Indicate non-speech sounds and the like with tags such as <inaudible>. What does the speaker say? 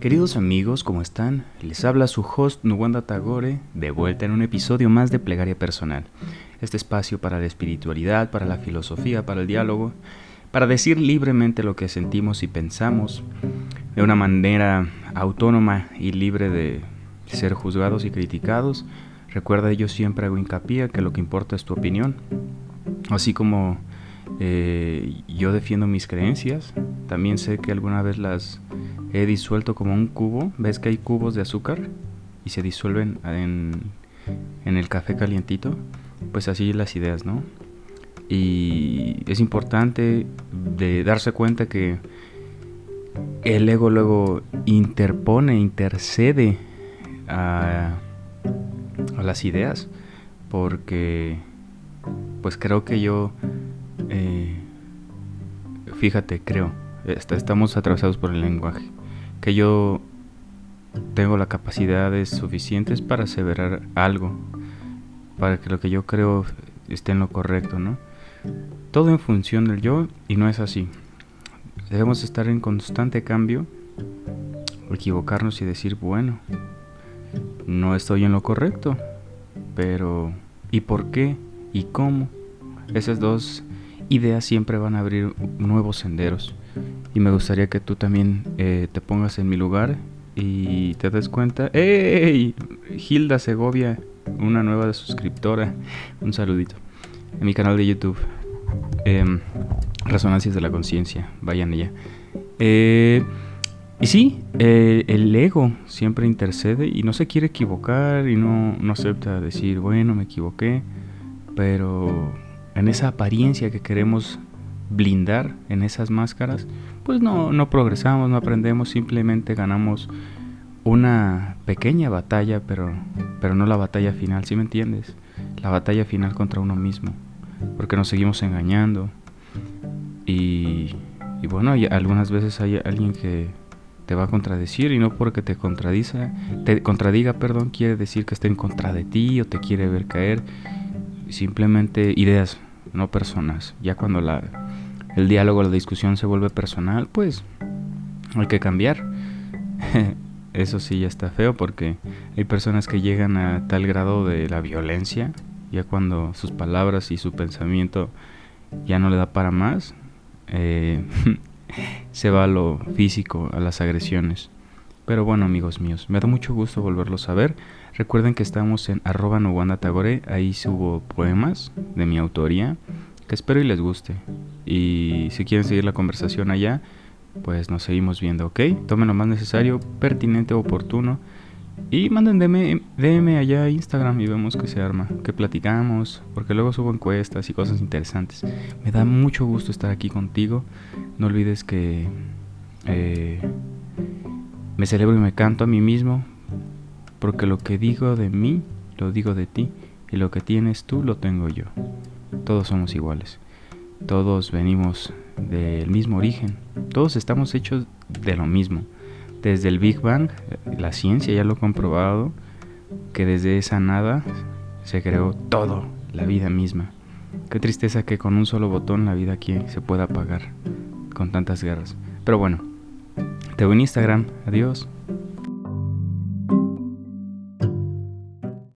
Queridos amigos, ¿cómo están? Les habla su host Nuwanda Tagore, de vuelta en un episodio más de Plegaria Personal. Este espacio para la espiritualidad, para la filosofía, para el diálogo, para decir libremente lo que sentimos y pensamos, de una manera autónoma y libre de ser juzgados y criticados. Recuerda, yo siempre hago hincapié que lo que importa es tu opinión. Así como eh, yo defiendo mis creencias, también sé que alguna vez las he disuelto como un cubo. ¿Ves que hay cubos de azúcar? Y se disuelven en, en el café calientito. Pues así las ideas, ¿no? Y es importante de darse cuenta que el ego luego interpone, intercede a, a las ideas. Porque pues creo que yo, eh, fíjate, creo, estamos atravesados por el lenguaje que yo tengo las capacidades suficientes para aseverar algo, para que lo que yo creo esté en lo correcto, ¿no? Todo en función del yo y no es así. Debemos estar en constante cambio, equivocarnos y decir, bueno, no estoy en lo correcto, pero ¿y por qué? ¿Y cómo? Esas dos ideas siempre van a abrir nuevos senderos y me gustaría que tú también eh, te pongas en mi lugar y te des cuenta. ¡Ey! Hilda Segovia, una nueva suscriptora. Un saludito. En mi canal de YouTube. Em, Resonancias de la Conciencia. Vayan allá. Eh, y sí, eh, el ego siempre intercede y no se quiere equivocar y no, no acepta decir, bueno, me equivoqué. Pero en esa apariencia que queremos blindar en esas máscaras, pues no, no progresamos, no aprendemos, simplemente ganamos una pequeña batalla, pero, pero no la batalla final, ¿sí me entiendes? La batalla final contra uno mismo, porque nos seguimos engañando. Y, bueno, algunas veces hay alguien que te va a contradecir y no porque te contradiza, te contradiga, perdón, quiere decir que está en contra de ti o te quiere ver caer. Simplemente ideas, no personas. Ya cuando la el diálogo, la discusión se vuelve personal, pues hay que cambiar. <laughs> Eso sí ya está feo porque hay personas que llegan a tal grado de la violencia, ya cuando sus palabras y su pensamiento ya no le da para más, eh, <laughs> se va a lo físico, a las agresiones. Pero bueno, amigos míos, me da mucho gusto volverlos a ver. Recuerden que estamos en arroba Tagore, ahí subo poemas de mi autoría que espero y les guste. Y si quieren seguir la conversación allá, pues nos seguimos viendo, ¿ok? Tomen lo más necesario, pertinente, oportuno. Y manden DM, DM allá a Instagram y vemos que se arma, que platicamos, porque luego subo encuestas y cosas interesantes. Me da mucho gusto estar aquí contigo. No olvides que eh, me celebro y me canto a mí mismo, porque lo que digo de mí, lo digo de ti, y lo que tienes tú, lo tengo yo todos somos iguales. Todos venimos del mismo origen. Todos estamos hechos de lo mismo. Desde el Big Bang, la ciencia ya lo ha comprobado, que desde esa nada se creó todo, la vida misma. Qué tristeza que con un solo botón la vida aquí se pueda apagar con tantas guerras. Pero bueno, te veo en Instagram. Adiós.